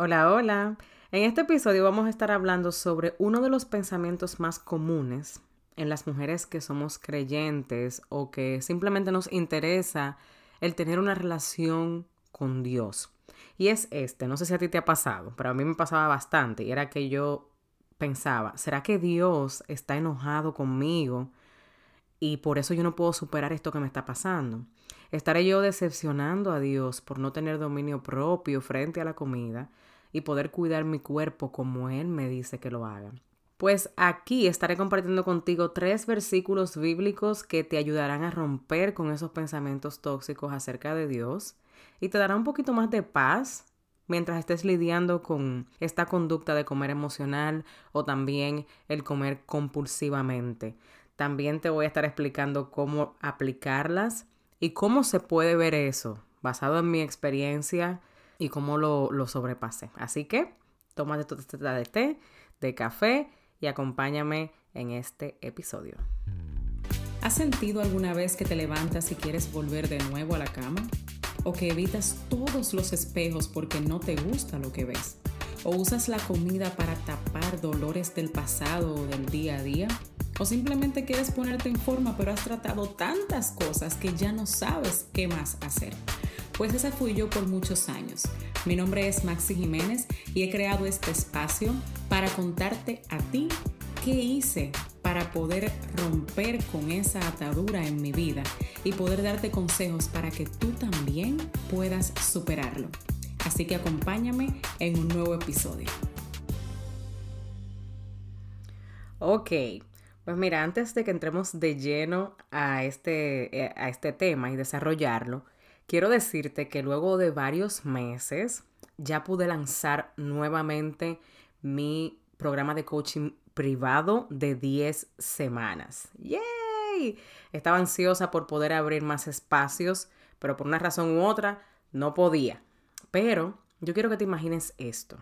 Hola, hola. En este episodio vamos a estar hablando sobre uno de los pensamientos más comunes en las mujeres que somos creyentes o que simplemente nos interesa el tener una relación con Dios. Y es este, no sé si a ti te ha pasado, pero a mí me pasaba bastante y era que yo pensaba, ¿será que Dios está enojado conmigo y por eso yo no puedo superar esto que me está pasando? ¿Estaré yo decepcionando a Dios por no tener dominio propio frente a la comida? Y poder cuidar mi cuerpo como Él me dice que lo haga. Pues aquí estaré compartiendo contigo tres versículos bíblicos que te ayudarán a romper con esos pensamientos tóxicos acerca de Dios y te dará un poquito más de paz mientras estés lidiando con esta conducta de comer emocional o también el comer compulsivamente. También te voy a estar explicando cómo aplicarlas y cómo se puede ver eso basado en mi experiencia y cómo lo, lo sobrepasé. Así que tómate tu taza de té, de café y acompáñame en este episodio. ¿Has sentido alguna vez que te levantas y quieres volver de nuevo a la cama? ¿O que evitas todos los espejos porque no te gusta lo que ves? ¿O usas la comida para tapar dolores del pasado o del día a día? ¿O simplemente quieres ponerte en forma pero has tratado tantas cosas que ya no sabes qué más hacer? Pues esa fui yo por muchos años. Mi nombre es Maxi Jiménez y he creado este espacio para contarte a ti qué hice para poder romper con esa atadura en mi vida y poder darte consejos para que tú también puedas superarlo. Así que acompáñame en un nuevo episodio. Ok, pues mira, antes de que entremos de lleno a este, eh, a este tema y desarrollarlo, Quiero decirte que luego de varios meses ya pude lanzar nuevamente mi programa de coaching privado de 10 semanas. ¡Yay! Estaba ansiosa por poder abrir más espacios, pero por una razón u otra no podía. Pero yo quiero que te imagines esto,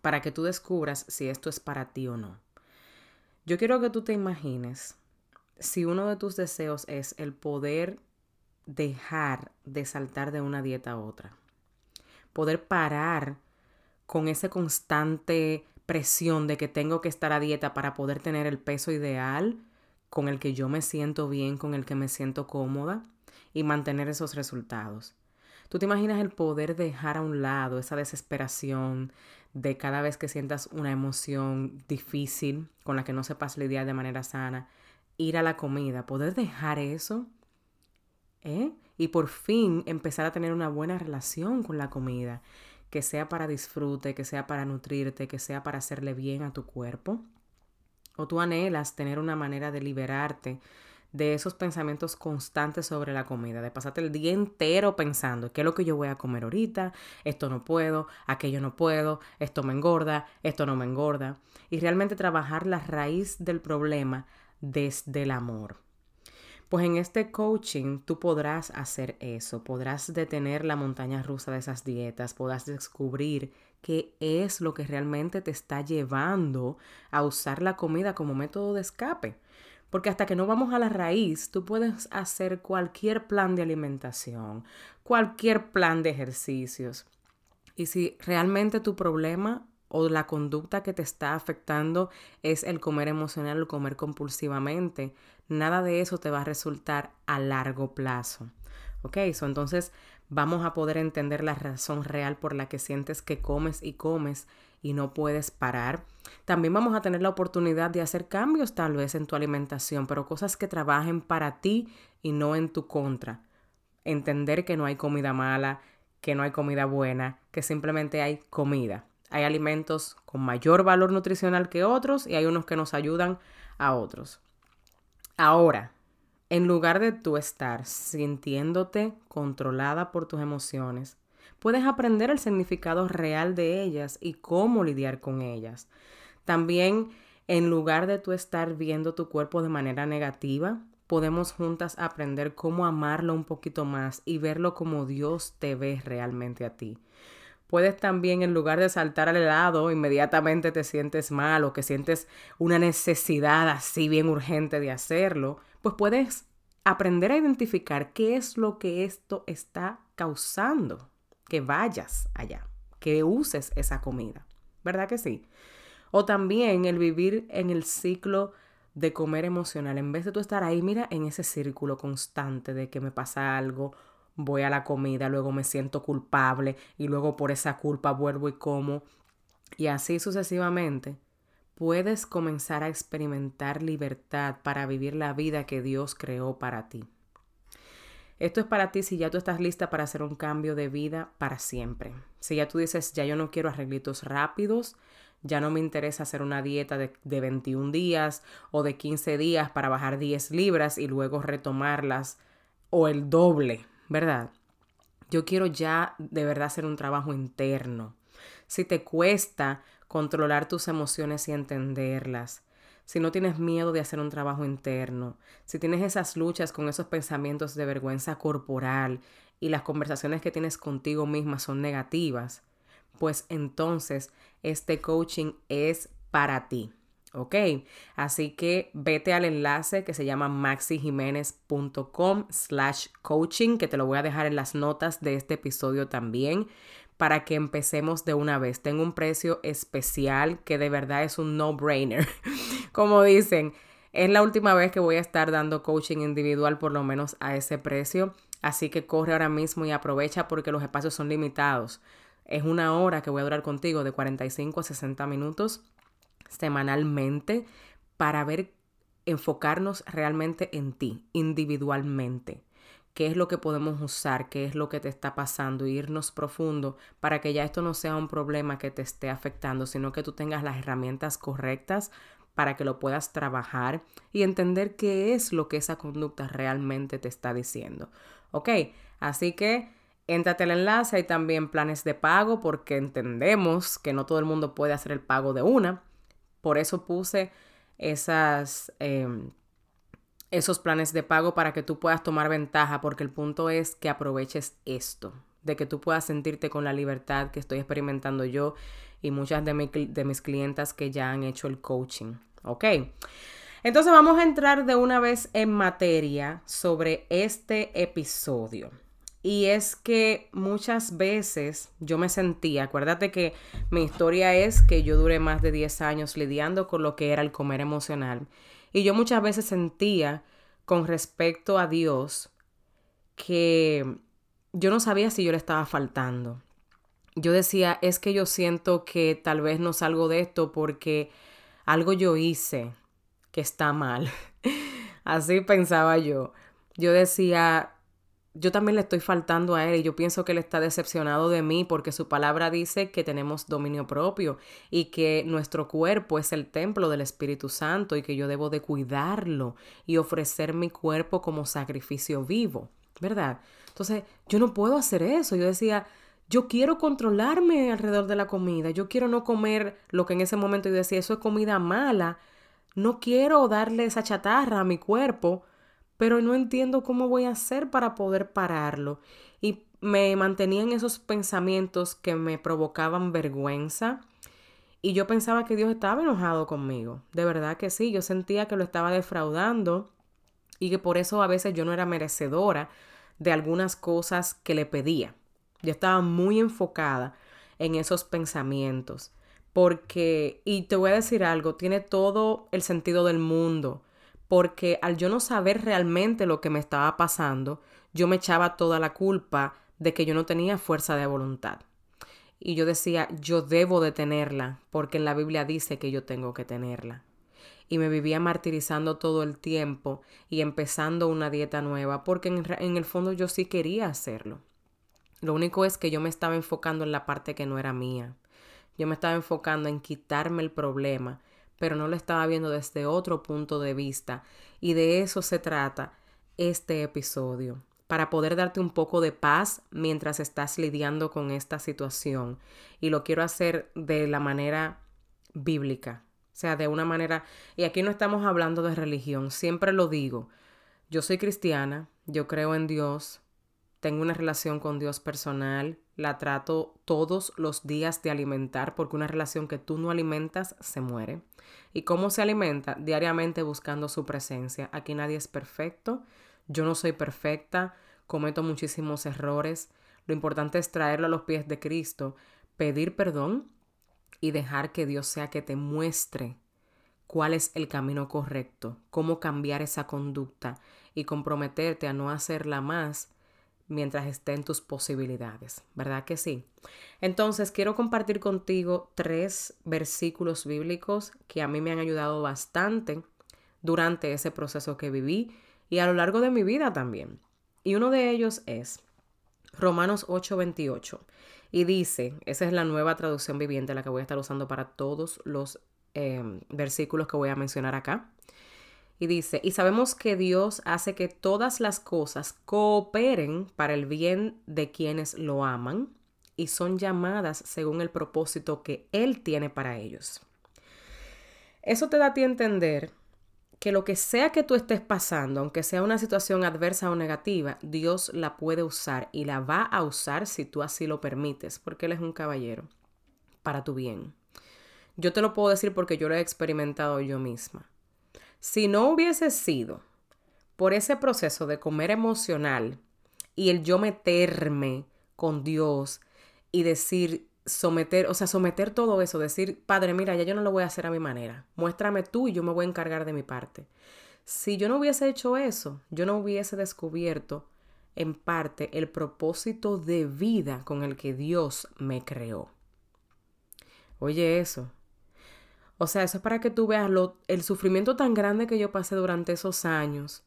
para que tú descubras si esto es para ti o no. Yo quiero que tú te imagines si uno de tus deseos es el poder dejar de saltar de una dieta a otra. Poder parar con esa constante presión de que tengo que estar a dieta para poder tener el peso ideal con el que yo me siento bien, con el que me siento cómoda y mantener esos resultados. ¿Tú te imaginas el poder dejar a un lado esa desesperación de cada vez que sientas una emoción difícil con la que no sepas lidiar de manera sana, ir a la comida, poder dejar eso ¿eh? Y por fin empezar a tener una buena relación con la comida, que sea para disfrute, que sea para nutrirte, que sea para hacerle bien a tu cuerpo. O tú anhelas tener una manera de liberarte de esos pensamientos constantes sobre la comida, de pasarte el día entero pensando, ¿qué es lo que yo voy a comer ahorita? Esto no puedo, aquello no puedo, esto me engorda, esto no me engorda. Y realmente trabajar la raíz del problema desde el amor. Pues en este coaching tú podrás hacer eso, podrás detener la montaña rusa de esas dietas, podrás descubrir qué es lo que realmente te está llevando a usar la comida como método de escape. Porque hasta que no vamos a la raíz, tú puedes hacer cualquier plan de alimentación, cualquier plan de ejercicios. Y si realmente tu problema o la conducta que te está afectando es el comer emocional o comer compulsivamente, nada de eso te va a resultar a largo plazo. ¿Ok? So, entonces vamos a poder entender la razón real por la que sientes que comes y comes y no puedes parar. También vamos a tener la oportunidad de hacer cambios tal vez en tu alimentación, pero cosas que trabajen para ti y no en tu contra. Entender que no hay comida mala, que no hay comida buena, que simplemente hay comida. Hay alimentos con mayor valor nutricional que otros y hay unos que nos ayudan a otros. Ahora, en lugar de tú estar sintiéndote controlada por tus emociones, puedes aprender el significado real de ellas y cómo lidiar con ellas. También, en lugar de tú estar viendo tu cuerpo de manera negativa, podemos juntas aprender cómo amarlo un poquito más y verlo como Dios te ve realmente a ti puedes también, en lugar de saltar al lado, inmediatamente te sientes mal o que sientes una necesidad así bien urgente de hacerlo, pues puedes aprender a identificar qué es lo que esto está causando, que vayas allá. que uses esa comida. ¿Verdad que sí? O también el vivir en el ciclo de comer emocional. En vez de tú estar ahí, mira, en ese círculo constante de que me pasa algo, voy a la comida, luego me siento culpable y luego por esa culpa vuelvo y como. Y así sucesivamente, puedes comenzar a experimentar libertad para vivir la vida que Dios creó para ti. Esto es para ti si ya tú estás lista para hacer un cambio de vida para siempre. Si ya tú dices, ya yo no quiero arreglitos rápidos, ya no me interesa hacer una dieta de, de 21 días o de 15 días para bajar 10 libras y luego retomarlas o el doble, ¿verdad? Yo quiero ya de verdad hacer un trabajo interno. Si te cuesta controlar tus emociones y entenderlas, si no tienes miedo de hacer un trabajo interno, si tienes esas luchas con esos pensamientos de vergüenza corporal y las conversaciones que tienes contigo misma son negativas, pues entonces este coaching es para ti. ¿Ok? Así que vete al enlace que se llama maxijiménez.com slash coaching, que te lo voy a dejar en las notas de este episodio también, para que empecemos de una vez. Tengo un precio especial que de verdad es un no-brainer. Como dicen, es la última vez que voy a estar dando coaching individual, por lo menos a ese precio. Así que corre ahora mismo y aprovecha porque los espacios son limitados. Es una hora que voy a durar contigo de 45 a 60 minutos semanalmente para ver, enfocarnos realmente en ti, individualmente. ¿Qué es lo que podemos usar? ¿Qué es lo que te está pasando? irnos profundo para que ya esto no sea un problema que te esté afectando, sino que tú tengas las herramientas correctas para que lo puedas trabajar y entender qué es lo que esa conducta realmente te está diciendo. ¿Ok? Así que Éntrate el enlace, hay también planes de pago porque entendemos que no todo el mundo puede hacer el pago de una. Por eso puse esas, em, esos planes de pago para que tú puedas tomar ventaja porque el punto es que aproveches esto, de que tú puedas sentirte con la libertad que estoy experimentando yo y muchas de, de mis clientas que ya han hecho el coaching. ¿Ok? Entonces vamos a entrar de una vez en materia sobre este episodio. Y es que muchas veces yo me sentía, acuérdate que mi historia es que yo duré más de 10 años lidiando con lo que era el comer emocional. Y yo muchas veces sentía con respecto a Dios que yo no sabía si yo le estaba faltando. Yo decía, es que yo siento que tal vez no salgo de esto porque algo yo hice que está mal. Así pensaba yo. Yo decía, yo también le estoy faltando a él y yo pienso que él está decepcionado de mí porque su palabra dice que tenemos dominio propio y que nuestro cuerpo es el templo del Espíritu Santo y que yo debo de cuidarlo y ofrecer mi cuerpo como sacrificio vivo, ¿verdad? Entonces, yo no puedo hacer eso. Yo decía, yo quiero controlarme alrededor de la comida, yo quiero no comer lo que en ese momento yo decía, eso es comida mala, no quiero darle esa chatarra a mi cuerpo pero no entiendo cómo voy a hacer para poder pararlo. Y me mantenían esos pensamientos que me provocaban vergüenza. Y yo pensaba que Dios estaba enojado conmigo. De verdad que sí, yo sentía que lo estaba defraudando y que por eso a veces yo no era merecedora de algunas cosas que le pedía. Yo estaba muy enfocada en esos pensamientos. Porque, y te voy a decir algo, tiene todo el sentido del mundo porque al yo no saber realmente lo que me estaba pasando, yo me echaba toda la culpa de que yo no tenía fuerza de voluntad. Y yo decía, yo debo de tenerla, porque en la Biblia dice que yo tengo que tenerla. Y me vivía martirizando todo el tiempo y empezando una dieta nueva, porque en, en el fondo yo sí quería hacerlo. Lo único es que yo me estaba enfocando en la parte que no era mía. Yo me estaba enfocando en quitarme el problema pero no lo estaba viendo desde otro punto de vista. Y de eso se trata este episodio, para poder darte un poco de paz mientras estás lidiando con esta situación. Y lo quiero hacer de la manera bíblica, o sea, de una manera, y aquí no estamos hablando de religión, siempre lo digo, yo soy cristiana, yo creo en Dios, tengo una relación con Dios personal, la trato todos los días de alimentar porque una relación que tú no alimentas se muere. ¿Y cómo se alimenta? Diariamente buscando su presencia. Aquí nadie es perfecto, yo no soy perfecta, cometo muchísimos errores. Lo importante es traerlo a los pies de Cristo pedir perdón y dejar que Dios sea que te muestre cuál es el camino correcto, cómo cambiar esa conducta y comprometerte a no hacerla más mientras esté en tus posibilidades, ¿verdad que sí? Entonces, quiero compartir contigo tres versículos bíblicos que a mí me han ayudado bastante durante ese proceso que viví y a lo largo de mi vida también. Y uno de ellos es Romanos 8:28. Y dice, esa es la nueva traducción viviente, la que voy a estar usando para todos los Em, versículos que voy a mencionar acá. Y dice, y sabemos que Dios hace que todas las cosas cooperen para el bien de quienes lo aman y son llamadas según el propósito que Él tiene para ellos. Eso te da a ti entender que lo que sea que tú estés pasando, aunque sea una situación adversa o negativa, Dios la puede usar y la va a usar si tú así lo permites, porque Él es un caballero para tu bien. Yo te lo puedo decir porque yo lo he experimentado yo misma. Si no hubiese sido por ese proceso de comer emocional y el yo meterme con Dios y decir, someter, o sea, someter todo eso, decir, Padre, mira, ya yo no lo voy a hacer a mi manera, muéstrame tú y yo me voy a encargar de mi parte. Si yo no hubiese hecho eso, yo no hubiese descubierto en parte el propósito de vida con el que Dios me creó. Oye eso, o sea, eso es para que tú veas lo, el sufrimiento tan grande que yo pasé durante esos años,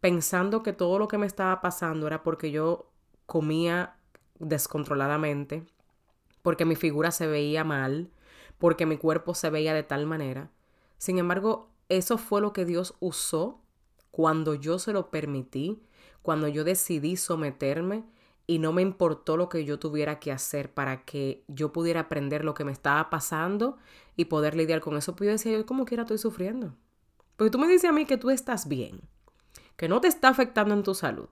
pensando que todo lo que me estaba pasando era porque yo comía descontroladamente, porque mi figura se veía mal, porque mi cuerpo se veía de tal manera. Sin embargo, eso fue lo que Dios usó cuando yo se lo permití, cuando yo decidí someterme y no me importó lo que yo tuviera que hacer para que yo pudiera aprender lo que me estaba pasando y poder lidiar con eso. Pues yo decía, yo como quiera estoy sufriendo. Porque tú me dices a mí que tú estás bien, que no te está afectando en tu salud,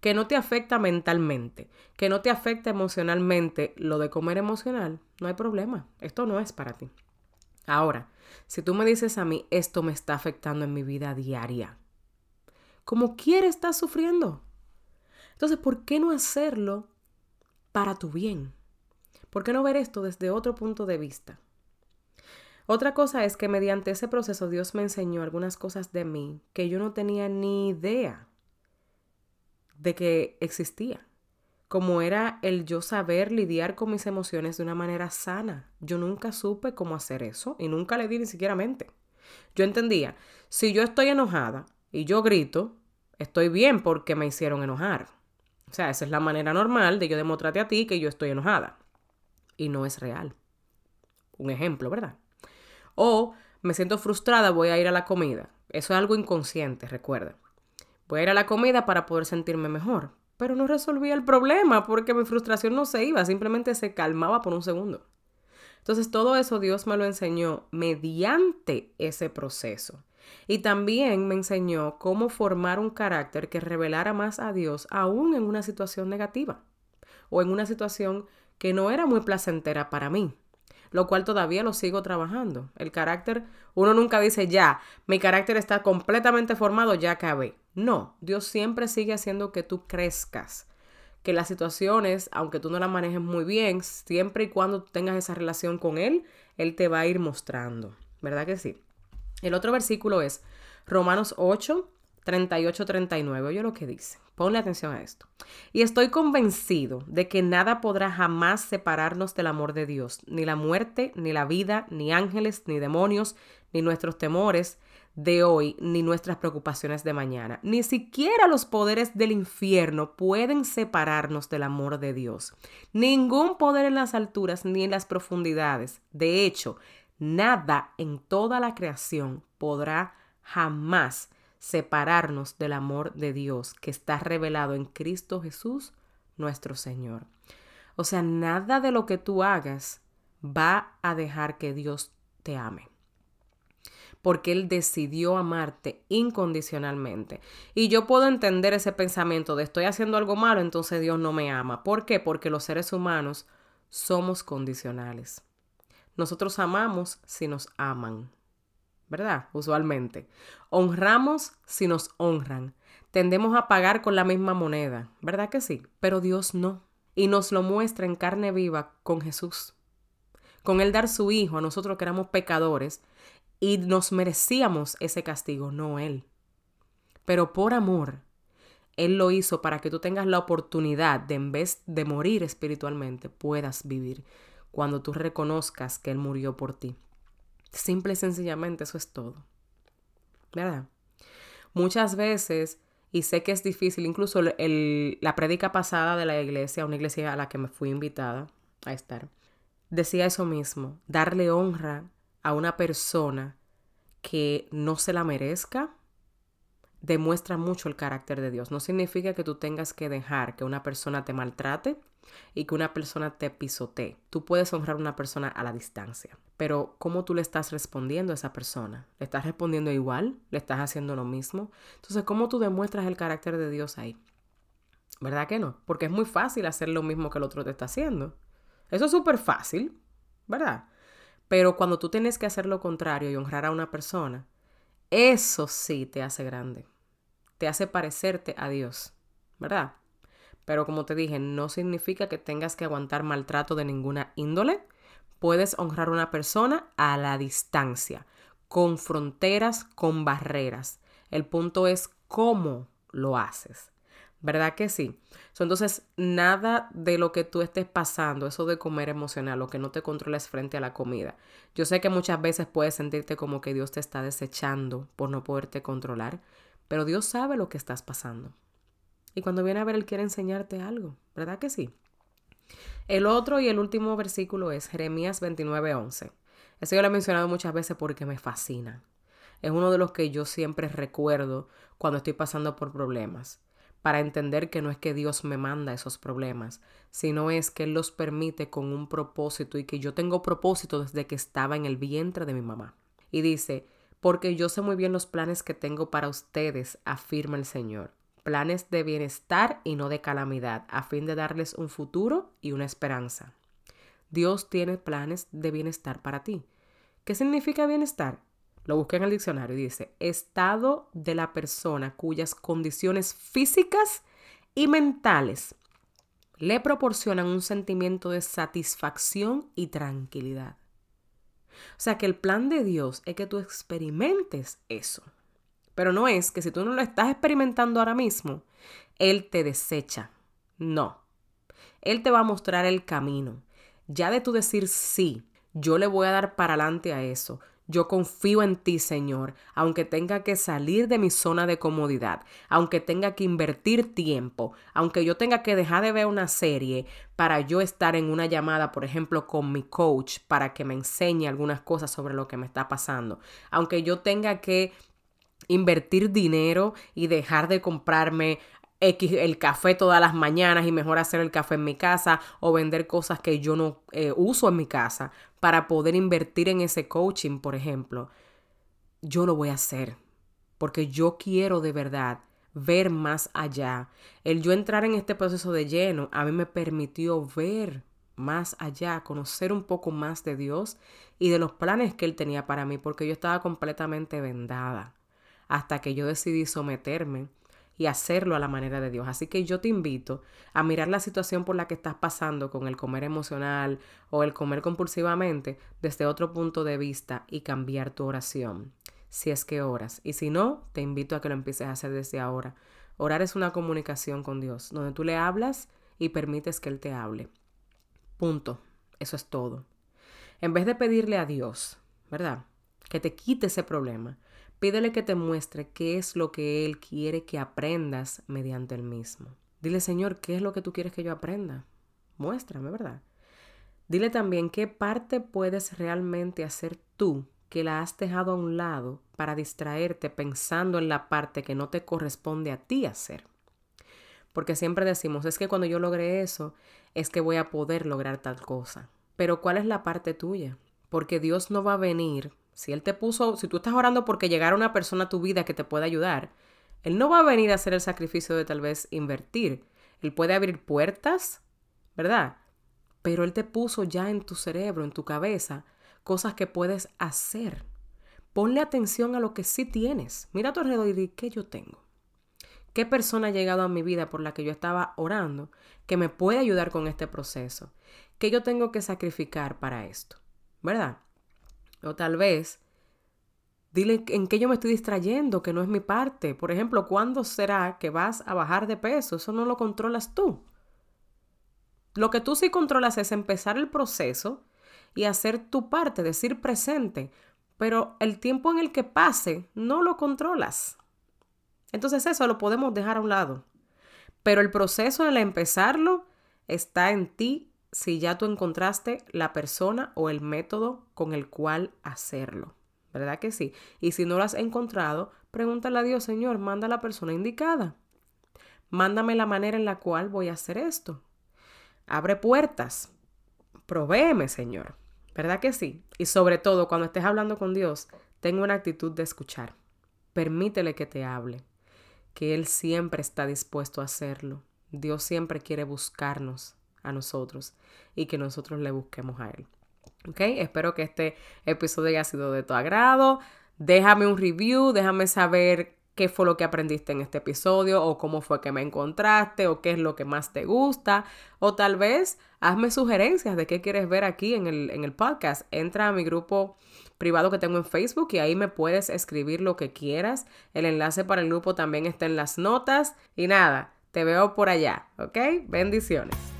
que no te afecta mentalmente, que no te afecta emocionalmente lo de comer emocional, no hay problema. Esto no es para ti. Ahora, si tú me dices a mí, esto me está afectando en mi vida diaria, como quiera estás sufriendo. Entonces, ¿por qué no hacerlo para tu bien? ¿Por qué no ver esto desde otro punto de vista? Otra cosa es que mediante ese proceso Dios me enseñó algunas cosas de mí que yo no tenía ni idea de que existía. Como era el yo saber lidiar con mis emociones de una manera sana. Yo nunca supe cómo hacer eso y nunca le di ni siquiera mente. Yo entendía, si yo estoy enojada y yo grito, estoy bien porque me hicieron enojar. O sea, esa es la manera normal de yo demostrarte a ti que yo estoy enojada. Y no es real. Un ejemplo, ¿verdad? O me siento frustrada, voy a ir a la comida. Eso es algo inconsciente, recuerda. Voy a ir a la comida para poder sentirme mejor. Pero no resolvía el problema porque mi frustración no se iba, simplemente se calmaba por un segundo. Entonces todo eso Dios me lo enseñó mediante ese proceso. Y también me enseñó cómo formar un carácter que revelara más a Dios aún en una situación negativa o en una situación que no era muy placentera para mí, lo cual todavía lo sigo trabajando. El carácter, uno nunca dice ya, mi carácter está completamente formado, ya acabé. No, Dios siempre sigue haciendo que tú crezcas, que las situaciones, aunque tú no las manejes muy bien, siempre y cuando tengas esa relación con Él, Él te va a ir mostrando. ¿Verdad que sí? El otro versículo es Romanos 8, 38, 39. Oye lo que dice. Ponle atención a esto. Y estoy convencido de que nada podrá jamás separarnos del amor de Dios, ni la muerte, ni la vida, ni ángeles, ni demonios, ni nuestros temores de hoy, ni nuestras preocupaciones de mañana. Ni siquiera los poderes del infierno pueden separarnos del amor de Dios. Ningún poder en las alturas ni en las profundidades. De hecho, Nada en toda la creación podrá jamás separarnos del amor de Dios que está revelado en Cristo Jesús, nuestro Señor. O sea, nada de lo que tú hagas va a dejar que Dios te ame. Porque Él decidió amarte incondicionalmente. Y yo puedo entender ese pensamiento de estoy haciendo algo malo, entonces Dios no me ama. ¿Por qué? Porque los seres humanos somos condicionales. Nosotros amamos si nos aman, ¿verdad? Usualmente. Honramos si nos honran. Tendemos a pagar con la misma moneda, ¿verdad que sí? Pero Dios no. Y nos lo muestra en carne viva con Jesús. con Él dar su Hijo a nosotros que éramos pecadores y nos merecíamos ese castigo, no Él. Pero por amor, Él lo hizo para que tú tengas la oportunidad de en vez de morir espiritualmente, puedas vivir cuando tú reconozcas que Él murió por ti. Simple y sencillamente eso es todo. ¿Verdad? Muchas veces, y sé que es difícil, incluso la prédica pasada de la iglesia, una iglesia a la que me fui invitada a estar, decía eso mismo, darle honra a una persona que no se la merezca, demuestra mucho el carácter de Dios. No significa que tú tengas que dejar que una persona te maltrate y que una persona te pisotee. Tú puedes honrar a una persona a la distancia. Pero ¿cómo tú le estás respondiendo a esa persona? ¿Le estás respondiendo igual? ¿Le estás haciendo lo mismo? Entonces, ¿cómo tú demuestras el carácter de Dios ahí? ¿Verdad que no? Porque es muy fácil hacer lo mismo que el otro te está haciendo. Eso es súper fácil, ¿verdad? Pero cuando tú tienes que hacer lo contrario y honrar a una persona, eso sí te hace grande. Te hace parecerte a Dios, ¿verdad? Pero como te dije, no significa que tengas que aguantar maltrato de ninguna índole. Puedes honrar a una persona a la distancia, con fronteras, con barreras. El punto es cómo lo haces. ¿Verdad que sí? entonces, nada de lo que tú estés pasando, eso de comer emocional, lo que no te controles frente a la comida. Yo sé que muchas veces puedes sentirte como que Dios te está desechando por no poderte controlar, pero Dios sabe lo que estás pasando. Y cuando viene a ver, Él quiere enseñarte algo, ¿verdad que sí? El otro y el último versículo es Jeremías 29:11. Eso yo lo he mencionado muchas veces porque me fascina. Es uno de los que yo siempre recuerdo cuando estoy pasando por problemas para entender que no es que Dios me manda esos problemas, sino es que Él los permite con un propósito y que yo tengo propósito desde que estaba en el vientre de mi mamá. Y dice, porque yo sé muy bien los planes que tengo para ustedes, afirma el Señor. Planes de bienestar y no de calamidad, a fin de darles un futuro y una esperanza. Dios tiene planes de bienestar para ti. ¿Qué significa bienestar? Lo busqué en el diccionario y dice, estado de la persona cuyas condiciones físicas y mentales le proporcionan un sentimiento de satisfacción y tranquilidad. O sea que el plan de Dios es que tú experimentes eso. Pero no es que si tú no lo estás experimentando ahora mismo, Él te desecha. No. Él te va a mostrar el camino. Ya de tú decir sí, yo le voy a dar para adelante a eso. Yo confío en ti, Señor, aunque tenga que salir de mi zona de comodidad, aunque tenga que invertir tiempo, aunque yo tenga que dejar de ver una serie para yo estar en una llamada, por ejemplo, con mi coach para que me enseñe algunas cosas sobre lo que me está pasando, aunque yo tenga que invertir dinero y dejar de comprarme el café todas las mañanas y mejor hacer el café en mi casa o vender cosas que yo no eh, uso en mi casa para poder invertir en ese coaching, por ejemplo, yo lo voy a hacer porque yo quiero de verdad ver más allá. El yo entrar en este proceso de lleno a mí me permitió ver más allá, conocer un poco más de Dios y de los planes que Él tenía para mí, porque yo estaba completamente vendada hasta que yo decidí someterme y hacerlo a la manera de Dios. Así que yo te invito a mirar la situación por la que estás pasando con el comer emocional o el comer compulsivamente desde otro punto de vista y cambiar tu oración, si es que oras. Y si no, te invito a que lo empieces a hacer desde ahora. Orar es una comunicación con Dios, donde tú le hablas y permites que Él te hable. Punto. Eso es todo. En vez de pedirle a Dios, ¿verdad? Que te quite ese problema, Pídele que te muestre qué es lo que Él quiere que aprendas mediante el mismo. Dile, Señor, ¿qué es lo que tú quieres que yo aprenda? Muéstrame, ¿verdad? Dile también qué parte puedes realmente hacer tú que la has dejado a un lado para distraerte pensando en la parte que no te corresponde a ti hacer. Porque siempre decimos, es que cuando yo logre eso, es que voy a poder lograr tal cosa. Pero ¿cuál es la parte tuya? Porque Dios no va a venir si Él te puso, si tú estás orando porque llegara una persona a tu vida que te pueda ayudar, Él no va a venir a hacer el sacrificio de tal vez invertir. Él puede abrir puertas, ¿verdad? Pero Él te puso ya en tu cerebro, en tu cabeza, cosas que puedes hacer. Ponle atención a lo que sí tienes. Mira a tu alrededor y ¿qué yo tengo? ¿Qué persona ha llegado a mi vida por la que yo estaba orando que me puede ayudar con este proceso? ¿Qué yo tengo que sacrificar para esto? ¿verdad? O tal vez, dile en qué yo me estoy distrayendo, que no es mi parte. Por ejemplo, ¿cuándo será que vas a bajar de peso? Eso no lo controlas tú. Lo que tú sí controlas es empezar el proceso y hacer tu parte, decir presente, pero el tiempo en el que pase no lo controlas. Entonces eso lo podemos dejar a un lado. Pero el proceso de empezarlo está en ti si ya tú encontraste la persona o el método con el cual hacerlo. ¿Verdad que sí? Y si no lo has encontrado, pregúntale a Dios, Señor, manda a la persona indicada. Mándame la manera en la cual voy a hacer esto. Abre puertas. Provéeme, Señor. ¿Verdad que sí? Y sobre todo, cuando estés hablando con Dios, tengo una actitud de escuchar. Permítele que te hable, que Él siempre está dispuesto a hacerlo. Dios siempre quiere buscarnos a nosotros y que nosotros le busquemos a Él. ¿Ok? Espero que este episodio haya sido de tu agrado. Déjame un review, déjame saber qué fue lo que aprendiste en este episodio o cómo fue que me encontraste o qué es lo que más te gusta o tal vez hazme sugerencias de qué quieres ver aquí en el, en el podcast. Entra a mi grupo privado que tengo en Facebook y ahí me puedes escribir lo que quieras. El enlace para el grupo también está en las notas y nada, te veo por allá, ¿ok? Bendiciones.